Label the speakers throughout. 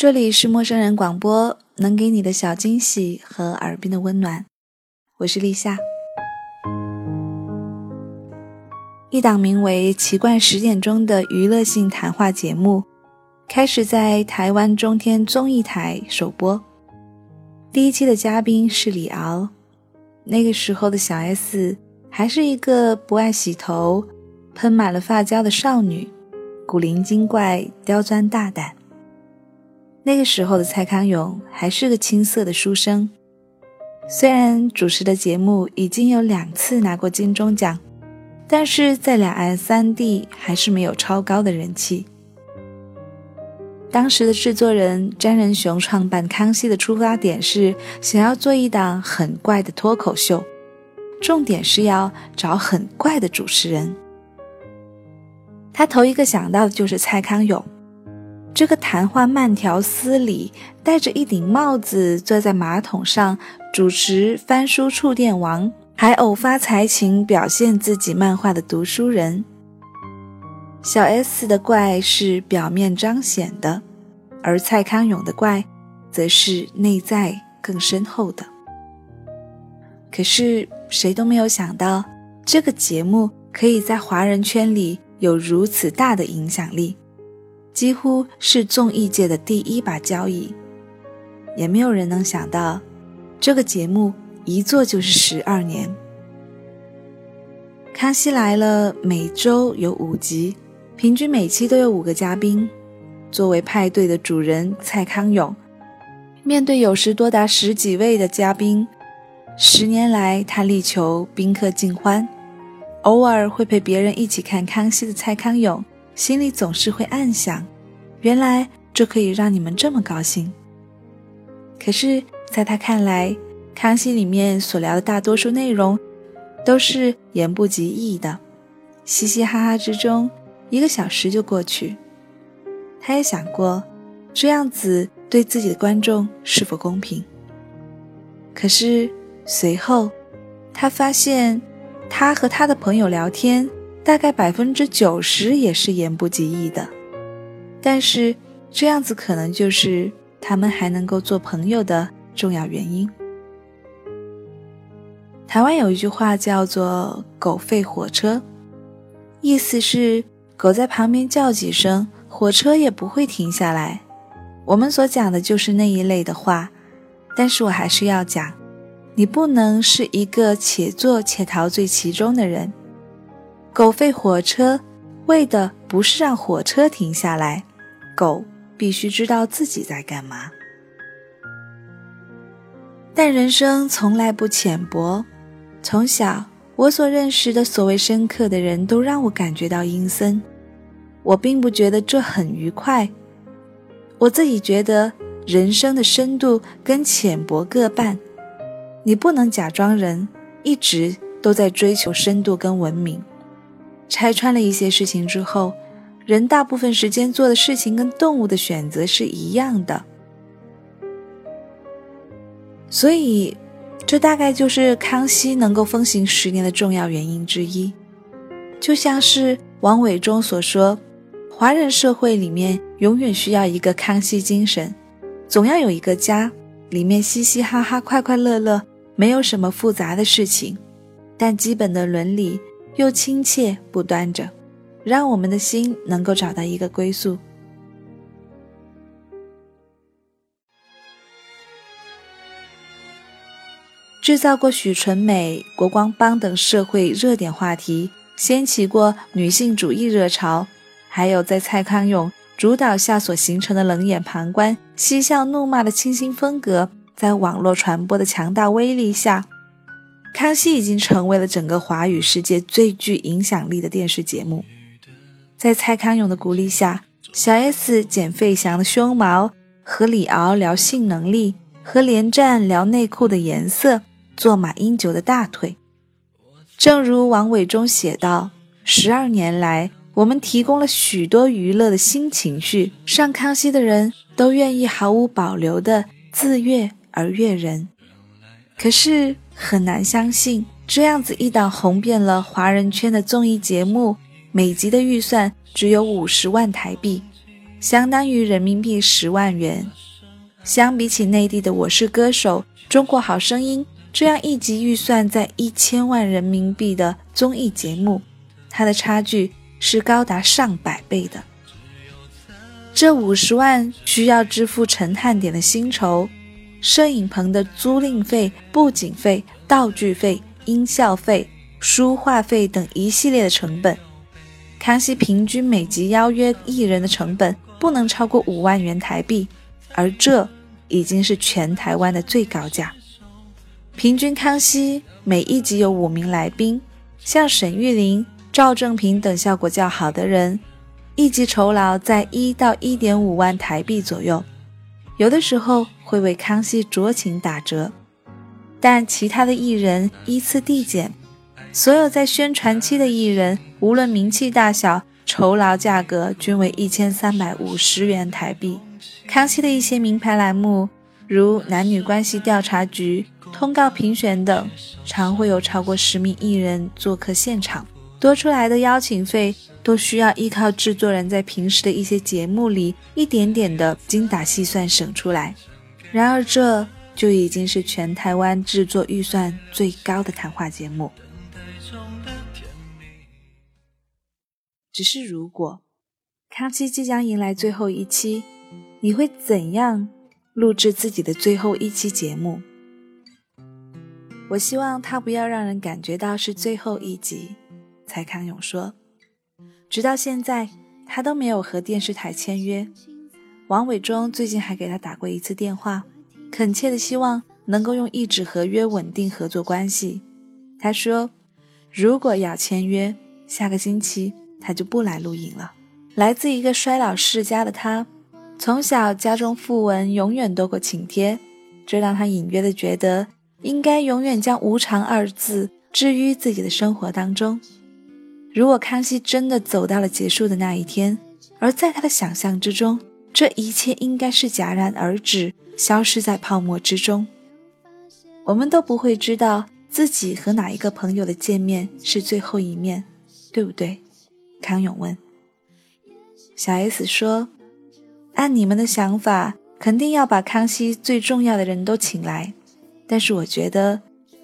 Speaker 1: 这里是陌生人广播，能给你的小惊喜和耳边的温暖。我是立夏。一档名为《奇怪十点钟》的娱乐性谈话节目，开始在台湾中天综艺台首播。第一期的嘉宾是李敖，那个时候的小 S 还是一个不爱洗头、喷满了发胶的少女，古灵精怪、刁钻大胆。那个时候的蔡康永还是个青涩的书生，虽然主持的节目已经有两次拿过金钟奖，但是在两岸三地还是没有超高的人气。当时的制作人詹仁雄创办康熙的出发点是想要做一档很怪的脱口秀，重点是要找很怪的主持人。他头一个想到的就是蔡康永。这个谈话慢条斯理，戴着一顶帽子，坐在马桶上主持翻书触电王，还偶发才情表现自己漫画的读书人。小 S 的怪是表面彰显的，而蔡康永的怪，则是内在更深厚的。可是谁都没有想到，这个节目可以在华人圈里有如此大的影响力。几乎是综艺界的第一把交椅，也没有人能想到，这个节目一做就是十二年。康熙来了，每周有五集，平均每期都有五个嘉宾。作为派对的主人，蔡康永面对有时多达十几位的嘉宾，十年来他力求宾客尽欢。偶尔会陪别人一起看康熙的蔡康永。心里总是会暗想，原来这可以让你们这么高兴。可是，在他看来，康熙里面所聊的大多数内容，都是言不及义的，嘻嘻哈哈之中，一个小时就过去。他也想过，这样子对自己的观众是否公平。可是随后，他发现，他和他的朋友聊天。大概百分之九十也是言不及义的，但是这样子可能就是他们还能够做朋友的重要原因。台湾有一句话叫做“狗吠火车”，意思是狗在旁边叫几声，火车也不会停下来。我们所讲的就是那一类的话，但是我还是要讲，你不能是一个且做且陶醉其中的人。狗吠火车，为的不是让火车停下来，狗必须知道自己在干嘛。但人生从来不浅薄，从小我所认识的所谓深刻的人都让我感觉到阴森，我并不觉得这很愉快。我自己觉得人生的深度跟浅薄各半，你不能假装人一直都在追求深度跟文明。拆穿了一些事情之后，人大部分时间做的事情跟动物的选择是一样的，所以这大概就是康熙能够风行十年的重要原因之一。就像是王伟忠所说，华人社会里面永远需要一个康熙精神，总要有一个家，里面嘻嘻哈哈、快快乐乐，没有什么复杂的事情，但基本的伦理。又亲切不端着，让我们的心能够找到一个归宿。制造过许纯美、国光帮等社会热点话题，掀起过女性主义热潮，还有在蔡康永主导下所形成的冷眼旁观、嬉笑怒骂的清新风格，在网络传播的强大威力下。康熙已经成为了整个华语世界最具影响力的电视节目。在蔡康永的鼓励下，小 S 剪费翔的胸毛，和李敖聊性能力，和连战聊内裤的颜色，做马英九的大腿。正如王伟忠写道：“十二年来，我们提供了许多娱乐的新情绪，上康熙的人都愿意毫无保留地自悦而悦人。”可是。很难相信，这样子一档红遍了华人圈的综艺节目，每集的预算只有五十万台币，相当于人民币十万元。相比起内地的《我是歌手》《中国好声音》这样一集预算在一千万人民币的综艺节目，它的差距是高达上百倍的。这五十万需要支付陈汉典的薪酬、摄影棚的租赁费、布景费、道具费、音效费、书画费等一系列的成本。康熙平均每集邀约艺人的成本不能超过五万元台币，而这已经是全台湾的最高价。平均康熙每一集有五名来宾，像沈玉琳、赵正平等效果较好的人。一集酬劳在一到一点五万台币左右，有的时候会为康熙酌情打折，但其他的艺人依次递减。所有在宣传期的艺人，无论名气大小，酬劳价格均为一千三百五十元台币。康熙的一些名牌栏目，如男女关系调查局、通告评选等，常会有超过十名艺人做客现场，多出来的邀请费。都需要依靠制作人在平时的一些节目里一点点的精打细算省出来，然而这就已经是全台湾制作预算最高的谈话节目。只是如果康熙即将迎来最后一期，你会怎样录制自己的最后一期节目？我希望他不要让人感觉到是最后一集。蔡康永说。直到现在，他都没有和电视台签约。王伟忠最近还给他打过一次电话，恳切的希望能够用一纸合约稳定合作关系。他说：“如果要签约，下个星期他就不来录影了。”来自一个衰老世家的他，从小家中讣文永远多过请帖，这让他隐约的觉得应该永远将“无常”二字置于自己的生活当中。如果康熙真的走到了结束的那一天，而在他的想象之中，这一切应该是戛然而止，消失在泡沫之中。我们都不会知道自己和哪一个朋友的见面是最后一面，对不对？康永问。小 S 说：“按你们的想法，肯定要把康熙最重要的人都请来，但是我觉得。”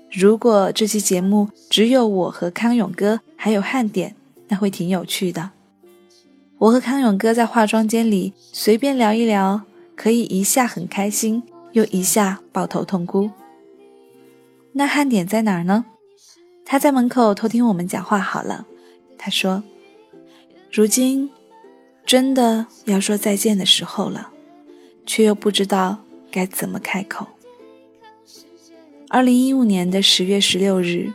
Speaker 1: 如果这期节目只有我和康永哥还有汉典，那会挺有趣的。我和康永哥在化妆间里随便聊一聊，可以一下很开心，又一下抱头痛哭。那汉典在哪儿呢？他在门口偷听我们讲话。好了，他说：“如今真的要说再见的时候了，却又不知道该怎么开口。”二零一五年的十月十六日，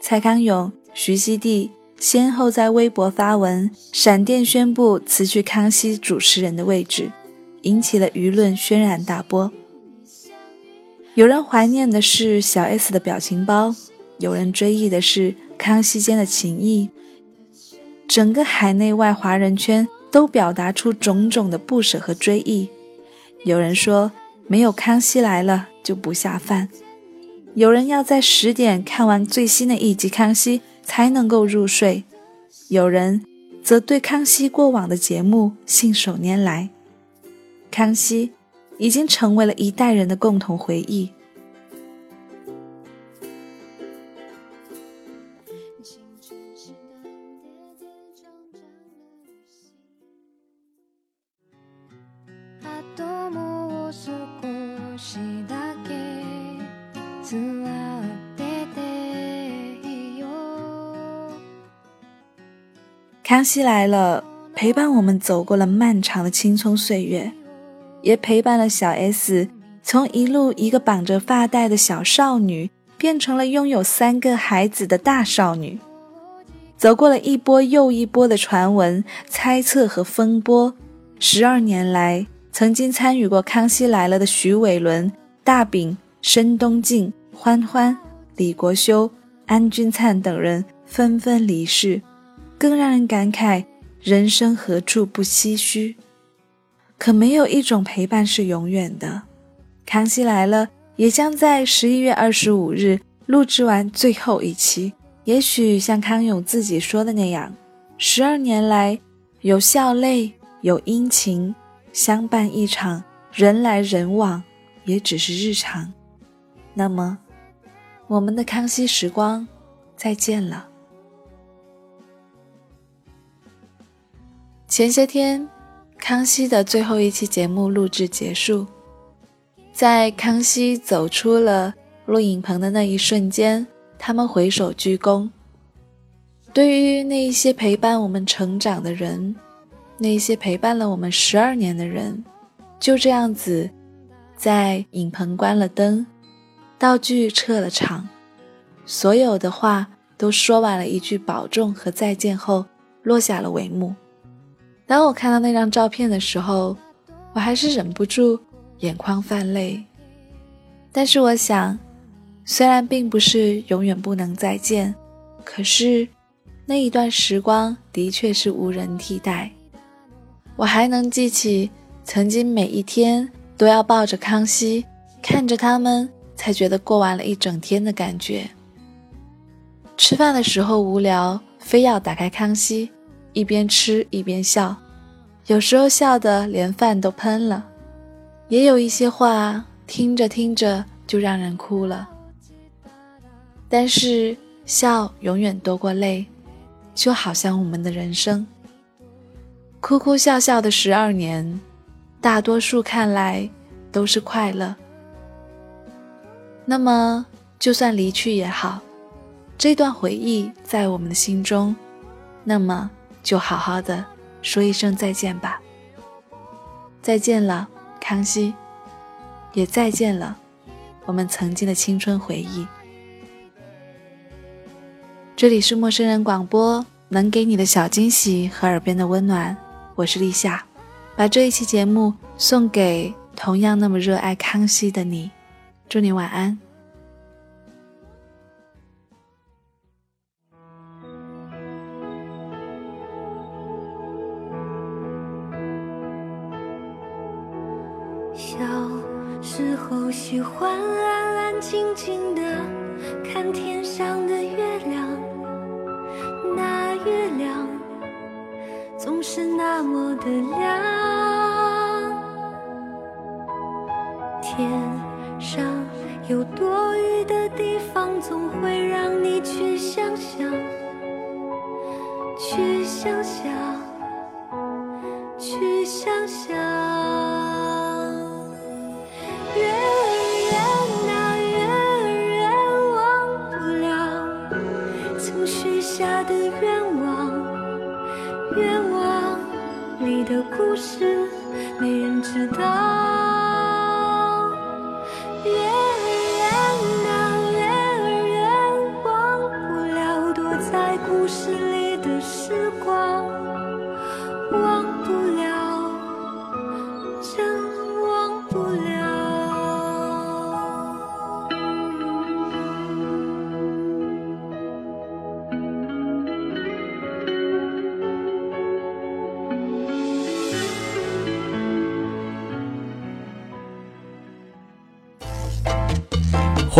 Speaker 1: 蔡康永、徐熙娣先后在微博发文，闪电宣布辞去康熙主持人的位置，引起了舆论轩然大波。有人怀念的是小 S 的表情包，有人追忆的是康熙间的情谊，整个海内外华人圈都表达出种种的不舍和追忆。有人说，没有康熙来了就不下饭。有人要在十点看完最新的一集《康熙》才能够入睡，有人则对康熙过往的节目信手拈来。康熙已经成为了一代人的共同回忆。康熙来了，陪伴我们走过了漫长的青葱岁月，也陪伴了小 S 从一路一个绑着发带的小少女，变成了拥有三个孩子的大少女，走过了一波又一波的传闻、猜测和风波。十二年来，曾经参与过《康熙来了》的徐伟伦、大饼、申东靖、欢欢、李国修、安钧璨等人纷纷离世。更让人感慨，人生何处不唏嘘？可没有一种陪伴是永远的。康熙来了，也将在十一月二十五日录制完最后一期。也许像康永自己说的那样，十二年来，有笑泪，有阴晴，相伴一场，人来人往，也只是日常。那么，我们的康熙时光，再见了。前些天，康熙的最后一期节目录制结束，在康熙走出了录影棚的那一瞬间，他们回首鞠躬。对于那一些陪伴我们成长的人，那些陪伴了我们十二年的人，就这样子，在影棚关了灯，道具撤了场，所有的话都说完了一句保重和再见后，落下了帷幕。当我看到那张照片的时候，我还是忍不住眼眶泛泪。但是我想，虽然并不是永远不能再见，可是那一段时光的确是无人替代。我还能记起曾经每一天都要抱着康熙，看着他们，才觉得过完了一整天的感觉。吃饭的时候无聊，非要打开康熙。一边吃一边笑，有时候笑得连饭都喷了，也有一些话听着听着就让人哭了。但是笑永远多过泪，就好像我们的人生，哭哭笑笑的十二年，大多数看来都是快乐。那么就算离去也好，这段回忆在我们的心中，那么。就好好的说一声再见吧。再见了，康熙，也再见了我们曾经的青春回忆。这里是陌生人广播，能给你的小惊喜和耳边的温暖。我是立夏，把这一期节目送给同样那么热爱康熙的你，祝你晚安。
Speaker 2: 小时候喜欢安安静静的看天上的月亮，那月亮总是那么的亮。天上有多余的地方，总会让你去想想，去想想，去想想。是没人知道。月儿圆啊月儿圆忘不了躲在故事里的时光。